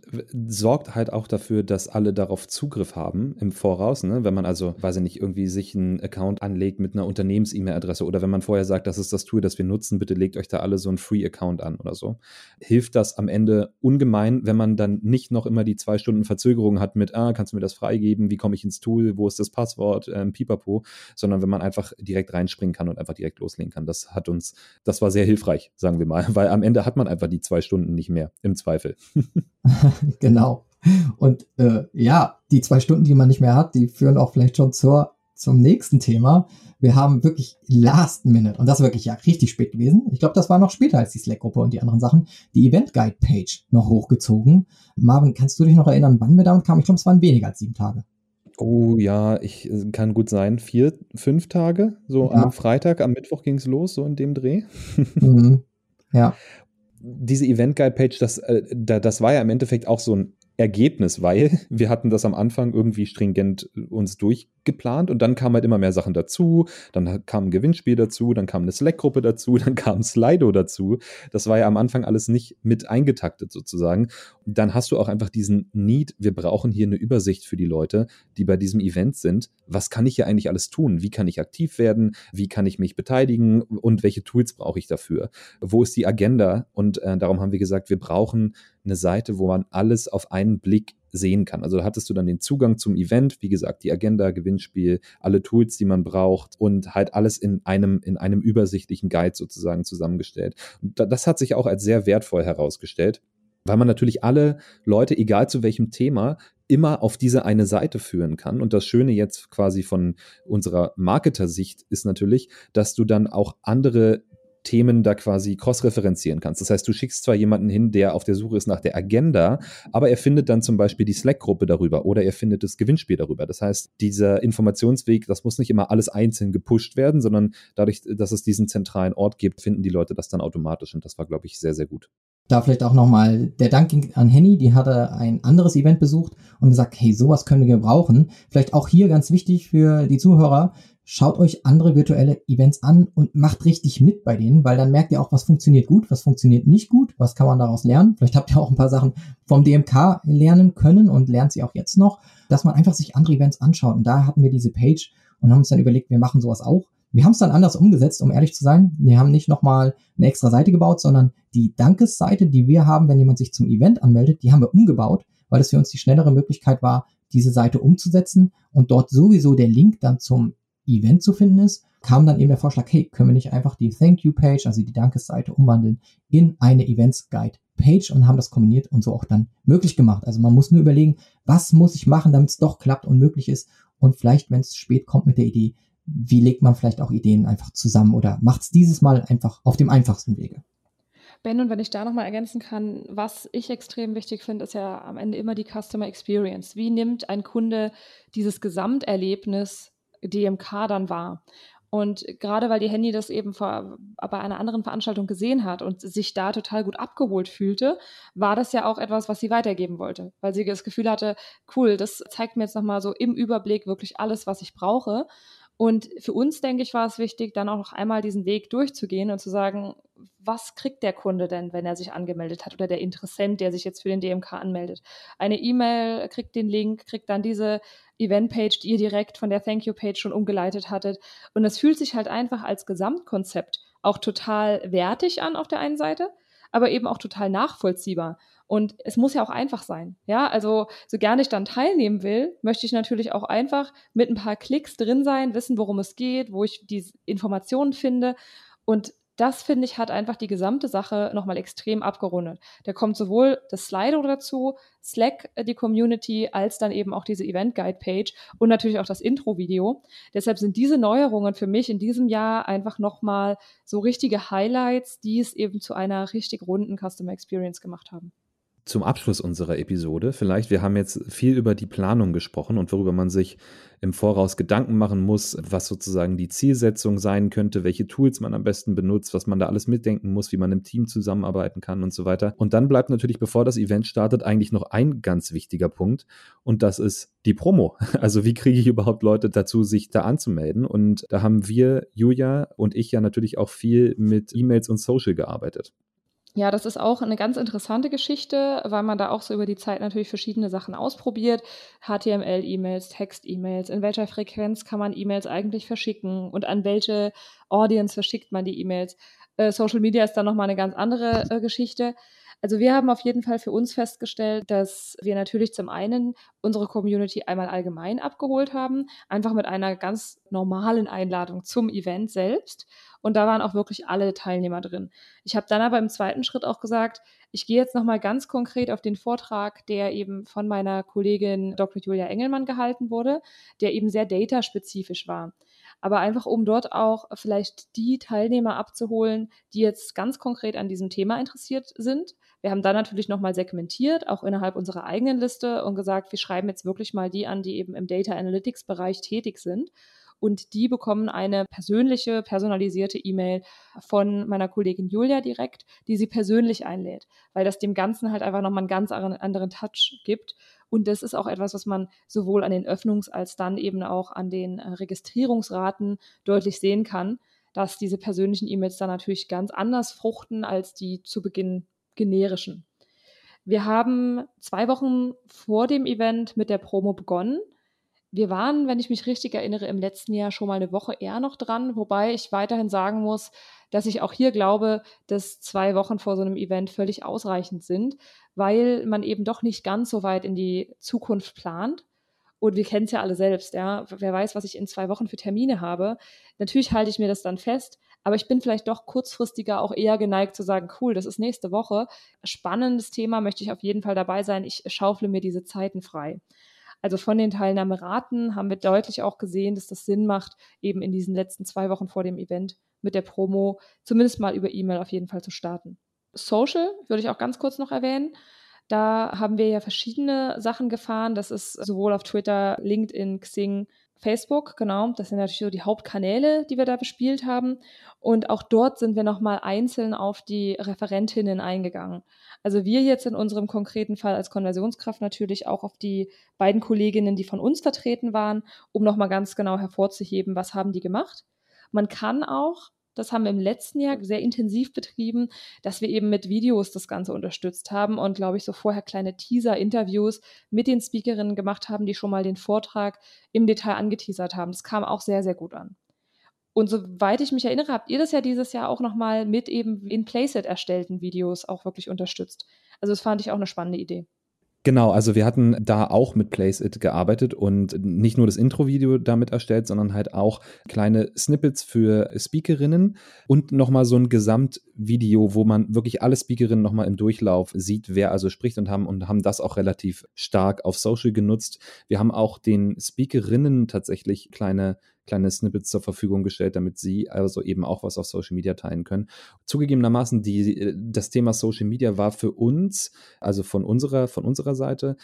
sorgt halt auch dafür, dass alle darauf Zugriff haben im Voraus. Ne? Wenn man also, weiß ich nicht, irgendwie sich einen Account anlegt mit einer Unternehmens-E-Mail-Adresse oder wenn man vorher sagt, das ist das Tool, das wir nutzen, bitte legt euch da alle so einen Free-Account an oder so. Hilft das am Ende ungemein, wenn man dann nicht noch immer die zwei Stunden Verzögerung hat mit, ah, kannst du mir das freigeben, wie komme ich ins Tool, wo ist das Passwort, ähm, pipapo, sondern wenn man einfach direkt reinspringen kann und einfach direkt loslegen kann. Das hat uns, das war sehr hilfreich, sagen wir mal, weil am Ende hat man einfach die zwei Stunden nicht mehr, im Zweifel. genau. Und äh, ja, die zwei Stunden, die man nicht mehr hat, die führen auch vielleicht schon zur, zum nächsten Thema. Wir haben wirklich Last Minute, und das ist wirklich ja richtig spät gewesen. Ich glaube, das war noch später als die Slack-Gruppe und die anderen Sachen, die Event Guide-Page noch hochgezogen. Marvin, kannst du dich noch erinnern, wann wir damit kamen? Ich glaube, es waren weniger als sieben Tage. Oh ja, ich äh, kann gut sein. Vier, fünf Tage. So ja. am Freitag, am Mittwoch ging es los, so in dem Dreh. Mhm. Ja diese Event Guide Page, das, äh, das war ja im Endeffekt auch so ein Ergebnis, weil wir hatten das am Anfang irgendwie stringent uns durchgeplant und dann kamen halt immer mehr Sachen dazu, dann kam ein Gewinnspiel dazu, dann kam eine Slack-Gruppe dazu, dann kam Slido dazu. Das war ja am Anfang alles nicht mit eingetaktet sozusagen. Dann hast du auch einfach diesen Need, wir brauchen hier eine Übersicht für die Leute, die bei diesem Event sind. Was kann ich hier eigentlich alles tun? Wie kann ich aktiv werden? Wie kann ich mich beteiligen? Und welche Tools brauche ich dafür? Wo ist die Agenda? Und äh, darum haben wir gesagt, wir brauchen eine Seite, wo man alles auf einen Blick sehen kann. Also da hattest du dann den Zugang zum Event, wie gesagt, die Agenda, Gewinnspiel, alle Tools, die man braucht und halt alles in einem, in einem übersichtlichen Guide sozusagen zusammengestellt. Und das hat sich auch als sehr wertvoll herausgestellt, weil man natürlich alle Leute, egal zu welchem Thema, immer auf diese eine Seite führen kann. Und das Schöne jetzt quasi von unserer Marketer-Sicht ist natürlich, dass du dann auch andere Themen da quasi cross-referenzieren kannst. Das heißt, du schickst zwar jemanden hin, der auf der Suche ist nach der Agenda, aber er findet dann zum Beispiel die Slack-Gruppe darüber oder er findet das Gewinnspiel darüber. Das heißt, dieser Informationsweg, das muss nicht immer alles einzeln gepusht werden, sondern dadurch, dass es diesen zentralen Ort gibt, finden die Leute das dann automatisch und das war, glaube ich, sehr, sehr gut. Da vielleicht auch nochmal der Dank an Henny, die hatte ein anderes Event besucht und gesagt, hey, sowas können wir gebrauchen. Vielleicht auch hier ganz wichtig für die Zuhörer, schaut euch andere virtuelle Events an und macht richtig mit bei denen, weil dann merkt ihr auch, was funktioniert gut, was funktioniert nicht gut, was kann man daraus lernen. Vielleicht habt ihr auch ein paar Sachen vom DMK lernen können und lernt sie auch jetzt noch, dass man einfach sich andere Events anschaut. Und da hatten wir diese Page und haben uns dann überlegt, wir machen sowas auch. Wir haben es dann anders umgesetzt, um ehrlich zu sein. Wir haben nicht nochmal eine extra Seite gebaut, sondern die Dankesseite, die wir haben, wenn jemand sich zum Event anmeldet, die haben wir umgebaut, weil es für uns die schnellere Möglichkeit war, diese Seite umzusetzen und dort sowieso der Link dann zum Event zu finden ist, kam dann eben der Vorschlag, hey, können wir nicht einfach die Thank You Page, also die Dankesseite umwandeln in eine Events Guide Page und haben das kombiniert und so auch dann möglich gemacht. Also man muss nur überlegen, was muss ich machen, damit es doch klappt und möglich ist und vielleicht, wenn es spät kommt mit der Idee, wie legt man vielleicht auch Ideen einfach zusammen oder macht es dieses Mal einfach auf dem einfachsten Wege. Ben, und wenn ich da nochmal ergänzen kann, was ich extrem wichtig finde, ist ja am Ende immer die Customer Experience. Wie nimmt ein Kunde dieses Gesamterlebnis DMK dann war. Und gerade weil die Handy das eben vor, bei einer anderen Veranstaltung gesehen hat und sich da total gut abgeholt fühlte, war das ja auch etwas, was sie weitergeben wollte, weil sie das Gefühl hatte, cool, das zeigt mir jetzt nochmal so im Überblick wirklich alles, was ich brauche. Und für uns, denke ich, war es wichtig, dann auch noch einmal diesen Weg durchzugehen und zu sagen, was kriegt der Kunde denn, wenn er sich angemeldet hat oder der Interessent, der sich jetzt für den DMK anmeldet? Eine E-Mail, kriegt den Link, kriegt dann diese Event-Page, die ihr direkt von der Thank You-Page schon umgeleitet hattet. Und es fühlt sich halt einfach als Gesamtkonzept auch total wertig an auf der einen Seite, aber eben auch total nachvollziehbar. Und es muss ja auch einfach sein. Ja, also so gerne ich dann teilnehmen will, möchte ich natürlich auch einfach mit ein paar Klicks drin sein, wissen, worum es geht, wo ich die Informationen finde. Und das, finde ich, hat einfach die gesamte Sache nochmal extrem abgerundet. Da kommt sowohl das Slido dazu, Slack, äh, die Community, als dann eben auch diese Event Guide Page und natürlich auch das Intro-Video. Deshalb sind diese Neuerungen für mich in diesem Jahr einfach nochmal so richtige Highlights, die es eben zu einer richtig runden Customer Experience gemacht haben zum Abschluss unserer Episode. Vielleicht, wir haben jetzt viel über die Planung gesprochen und worüber man sich im Voraus Gedanken machen muss, was sozusagen die Zielsetzung sein könnte, welche Tools man am besten benutzt, was man da alles mitdenken muss, wie man im Team zusammenarbeiten kann und so weiter. Und dann bleibt natürlich, bevor das Event startet, eigentlich noch ein ganz wichtiger Punkt und das ist die Promo. Also wie kriege ich überhaupt Leute dazu, sich da anzumelden? Und da haben wir, Julia und ich ja natürlich auch viel mit E-Mails und Social gearbeitet. Ja, das ist auch eine ganz interessante Geschichte, weil man da auch so über die Zeit natürlich verschiedene Sachen ausprobiert. HTML-E-Mails, Text-E-Mails, in welcher Frequenz kann man E-Mails eigentlich verschicken und an welche Audience verschickt man die E-Mails. Äh, Social Media ist dann nochmal eine ganz andere äh, Geschichte. Also wir haben auf jeden Fall für uns festgestellt, dass wir natürlich zum einen unsere Community einmal allgemein abgeholt haben, einfach mit einer ganz normalen Einladung zum Event selbst. Und da waren auch wirklich alle Teilnehmer drin. Ich habe dann aber im zweiten Schritt auch gesagt, ich gehe jetzt nochmal ganz konkret auf den Vortrag, der eben von meiner Kollegin Dr. Julia Engelmann gehalten wurde, der eben sehr dataspezifisch war aber einfach um dort auch vielleicht die Teilnehmer abzuholen, die jetzt ganz konkret an diesem Thema interessiert sind. Wir haben dann natürlich nochmal segmentiert, auch innerhalb unserer eigenen Liste und gesagt, wir schreiben jetzt wirklich mal die an, die eben im Data Analytics Bereich tätig sind und die bekommen eine persönliche, personalisierte E-Mail von meiner Kollegin Julia direkt, die sie persönlich einlädt, weil das dem Ganzen halt einfach nochmal einen ganz anderen Touch gibt. Und das ist auch etwas, was man sowohl an den Öffnungs- als dann eben auch an den äh, Registrierungsraten deutlich sehen kann, dass diese persönlichen E-Mails dann natürlich ganz anders fruchten als die zu Beginn generischen. Wir haben zwei Wochen vor dem Event mit der Promo begonnen wir waren, wenn ich mich richtig erinnere, im letzten Jahr schon mal eine Woche eher noch dran, wobei ich weiterhin sagen muss, dass ich auch hier glaube, dass zwei Wochen vor so einem Event völlig ausreichend sind, weil man eben doch nicht ganz so weit in die Zukunft plant. Und wir kennen es ja alle selbst, ja. Wer weiß, was ich in zwei Wochen für Termine habe. Natürlich halte ich mir das dann fest, aber ich bin vielleicht doch kurzfristiger auch eher geneigt zu sagen, cool, das ist nächste Woche. Spannendes Thema, möchte ich auf jeden Fall dabei sein. Ich schaufle mir diese Zeiten frei. Also von den Teilnahmeraten haben wir deutlich auch gesehen, dass das Sinn macht, eben in diesen letzten zwei Wochen vor dem Event mit der Promo zumindest mal über E-Mail auf jeden Fall zu starten. Social würde ich auch ganz kurz noch erwähnen. Da haben wir ja verschiedene Sachen gefahren. Das ist sowohl auf Twitter, LinkedIn, Xing, Facebook, genau. Das sind natürlich so die Hauptkanäle, die wir da bespielt haben. Und auch dort sind wir nochmal einzeln auf die Referentinnen eingegangen. Also wir jetzt in unserem konkreten Fall als Konversionskraft natürlich auch auf die beiden Kolleginnen, die von uns vertreten waren, um nochmal ganz genau hervorzuheben, was haben die gemacht. Man kann auch das haben wir im letzten Jahr sehr intensiv betrieben, dass wir eben mit Videos das Ganze unterstützt haben und, glaube ich, so vorher kleine Teaser-Interviews mit den Speakerinnen gemacht haben, die schon mal den Vortrag im Detail angeteasert haben. Das kam auch sehr, sehr gut an. Und soweit ich mich erinnere, habt ihr das ja dieses Jahr auch nochmal mit eben in Playset erstellten Videos auch wirklich unterstützt. Also das fand ich auch eine spannende Idee. Genau, also wir hatten da auch mit Place It gearbeitet und nicht nur das Intro-Video damit erstellt, sondern halt auch kleine Snippets für Speakerinnen und nochmal so ein Gesamtvideo, wo man wirklich alle Speakerinnen nochmal im Durchlauf sieht, wer also spricht und haben und haben das auch relativ stark auf Social genutzt. Wir haben auch den Speakerinnen tatsächlich kleine kleine Snippets zur Verfügung gestellt, damit sie also eben auch was auf Social Media teilen können. Zugegebenermaßen, die, das Thema Social Media war für uns, also von unserer, von unserer Seite,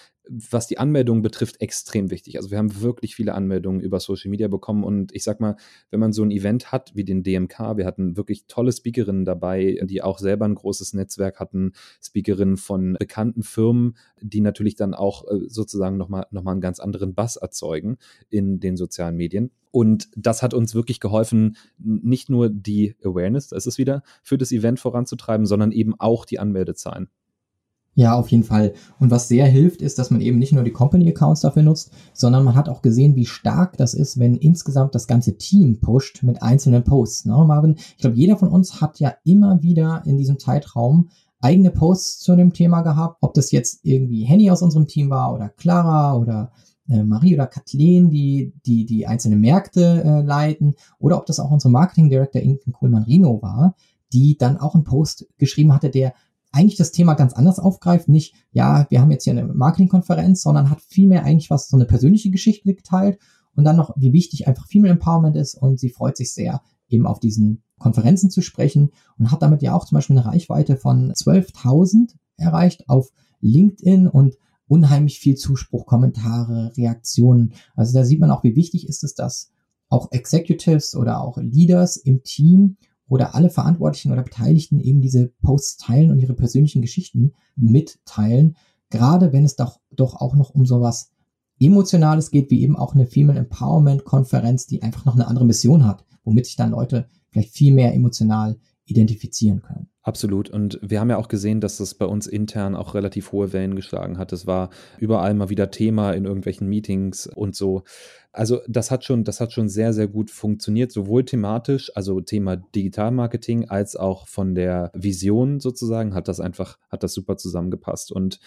was die Anmeldungen betrifft, extrem wichtig. Also wir haben wirklich viele Anmeldungen über Social Media bekommen und ich sag mal, wenn man so ein Event hat wie den DMK, wir hatten wirklich tolle Speakerinnen dabei, die auch selber ein großes Netzwerk hatten, Speakerinnen von bekannten Firmen, die natürlich dann auch äh, sozusagen nochmal noch mal einen ganz anderen Bass erzeugen in den sozialen Medien. Und das hat uns wirklich geholfen, nicht nur die Awareness, das ist wieder, für das Event voranzutreiben, sondern eben auch die Anmeldezahlen. Ja, auf jeden Fall. Und was sehr hilft, ist, dass man eben nicht nur die Company-Accounts dafür nutzt, sondern man hat auch gesehen, wie stark das ist, wenn insgesamt das ganze Team pusht mit einzelnen Posts. Ne, Marvin? Ich glaube, jeder von uns hat ja immer wieder in diesem Zeitraum eigene Posts zu dem Thema gehabt. Ob das jetzt irgendwie Henny aus unserem Team war oder Clara oder äh, Marie oder Kathleen, die, die die einzelne Märkte äh, leiten, oder ob das auch unsere Marketing Director Inken Kohlmann-Rino war, die dann auch einen Post geschrieben hatte, der eigentlich das Thema ganz anders aufgreift. Nicht, ja, wir haben jetzt hier eine Marketingkonferenz, sondern hat vielmehr eigentlich was, so eine persönliche Geschichte geteilt und dann noch, wie wichtig einfach Female Empowerment ist und sie freut sich sehr, eben auf diesen Konferenzen zu sprechen und hat damit ja auch zum Beispiel eine Reichweite von 12.000 erreicht auf LinkedIn und unheimlich viel Zuspruch, Kommentare, Reaktionen. Also da sieht man auch, wie wichtig ist es, dass auch Executives oder auch Leaders im Team oder alle Verantwortlichen oder Beteiligten eben diese Posts teilen und ihre persönlichen Geschichten mitteilen, gerade wenn es doch, doch auch noch um sowas Emotionales geht, wie eben auch eine Female Empowerment Konferenz, die einfach noch eine andere Mission hat, womit sich dann Leute vielleicht viel mehr emotional identifizieren können. Absolut. Und wir haben ja auch gesehen, dass das bei uns intern auch relativ hohe Wellen geschlagen hat. Es war überall mal wieder Thema in irgendwelchen Meetings und so. Also das hat schon, das hat schon sehr, sehr gut funktioniert, sowohl thematisch, also Thema Digitalmarketing, als auch von der Vision sozusagen hat das einfach, hat das super zusammengepasst. Und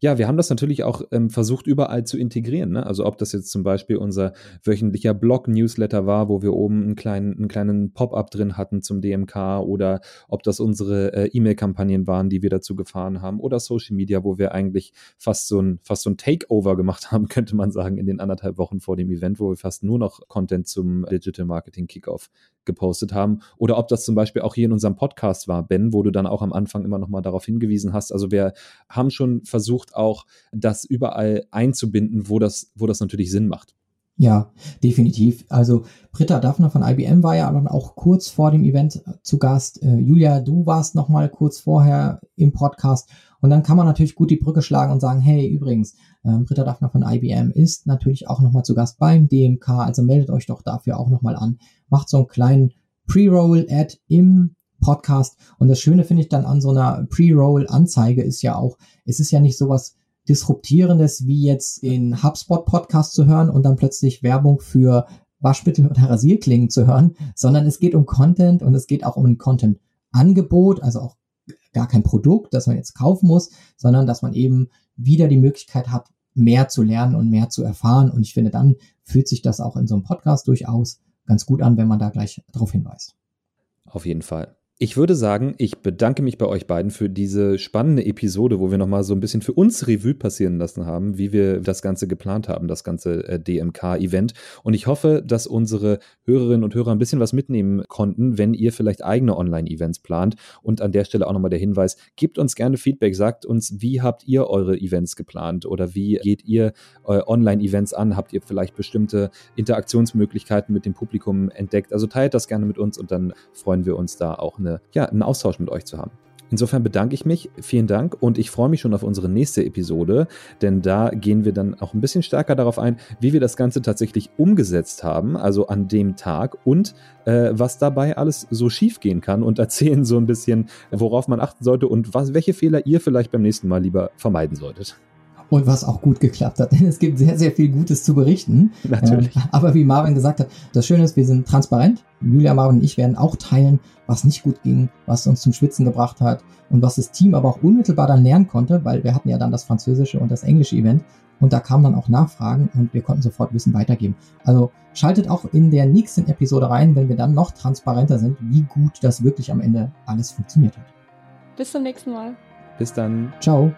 ja, wir haben das natürlich auch ähm, versucht, überall zu integrieren. Ne? Also ob das jetzt zum Beispiel unser wöchentlicher Blog-Newsletter war, wo wir oben einen kleinen, einen kleinen Pop-up drin hatten zum DMK oder ob das unsere äh, E-Mail-Kampagnen waren, die wir dazu gefahren haben oder Social Media, wo wir eigentlich fast so ein, fast so ein Takeover gemacht haben, könnte man sagen, in den anderthalb Wochen vor dem Event, wo wir fast nur noch Content zum Digital Marketing Kickoff gepostet haben. Oder ob das zum Beispiel auch hier in unserem Podcast war, Ben, wo du dann auch am Anfang immer noch mal darauf hingewiesen hast. Also wir haben schon versucht, auch das überall einzubinden, wo das, wo das natürlich Sinn macht. Ja, definitiv. Also Britta Daphner von IBM war ja dann auch kurz vor dem Event zu Gast. Äh, Julia, du warst noch mal kurz vorher im Podcast. Und dann kann man natürlich gut die Brücke schlagen und sagen, hey, übrigens, ähm, Britta Daphner von IBM ist natürlich auch noch mal zu Gast beim DMK. Also meldet euch doch dafür auch noch mal an. Macht so einen kleinen Pre-Roll-Ad im Podcast. Und das Schöne finde ich dann an so einer Pre-Roll-Anzeige ist ja auch, es ist ja nicht sowas Disruptierendes wie jetzt in HubSpot Podcast zu hören und dann plötzlich Werbung für Waschmittel oder Rasierklingen zu hören, sondern es geht um Content und es geht auch um ein Content-Angebot, also auch gar kein Produkt, das man jetzt kaufen muss, sondern dass man eben wieder die Möglichkeit hat, mehr zu lernen und mehr zu erfahren. Und ich finde, dann fühlt sich das auch in so einem Podcast durchaus ganz gut an, wenn man da gleich darauf hinweist. Auf jeden Fall. Ich würde sagen, ich bedanke mich bei euch beiden für diese spannende Episode, wo wir nochmal so ein bisschen für uns Revue passieren lassen haben, wie wir das Ganze geplant haben, das ganze äh, DMK-Event. Und ich hoffe, dass unsere Hörerinnen und Hörer ein bisschen was mitnehmen konnten, wenn ihr vielleicht eigene Online-Events plant. Und an der Stelle auch nochmal der Hinweis, gebt uns gerne Feedback, sagt uns, wie habt ihr eure Events geplant oder wie geht ihr äh, Online-Events an? Habt ihr vielleicht bestimmte Interaktionsmöglichkeiten mit dem Publikum entdeckt? Also teilt das gerne mit uns und dann freuen wir uns da auch eine eine, ja, einen Austausch mit euch zu haben. Insofern bedanke ich mich, vielen Dank und ich freue mich schon auf unsere nächste Episode, denn da gehen wir dann auch ein bisschen stärker darauf ein, wie wir das Ganze tatsächlich umgesetzt haben, also an dem Tag und äh, was dabei alles so schief gehen kann und erzählen so ein bisschen, worauf man achten sollte und was, welche Fehler ihr vielleicht beim nächsten Mal lieber vermeiden solltet und was auch gut geklappt hat. Denn es gibt sehr, sehr viel Gutes zu berichten. Natürlich. Äh, aber wie Marvin gesagt hat, das Schöne ist, wir sind transparent. Julia, Marvin und ich werden auch teilen, was nicht gut ging, was uns zum Schwitzen gebracht hat und was das Team aber auch unmittelbar dann lernen konnte, weil wir hatten ja dann das französische und das englische Event und da kamen dann auch Nachfragen und wir konnten sofort Wissen weitergeben. Also schaltet auch in der nächsten Episode rein, wenn wir dann noch transparenter sind, wie gut das wirklich am Ende alles funktioniert hat. Bis zum nächsten Mal. Bis dann. Ciao.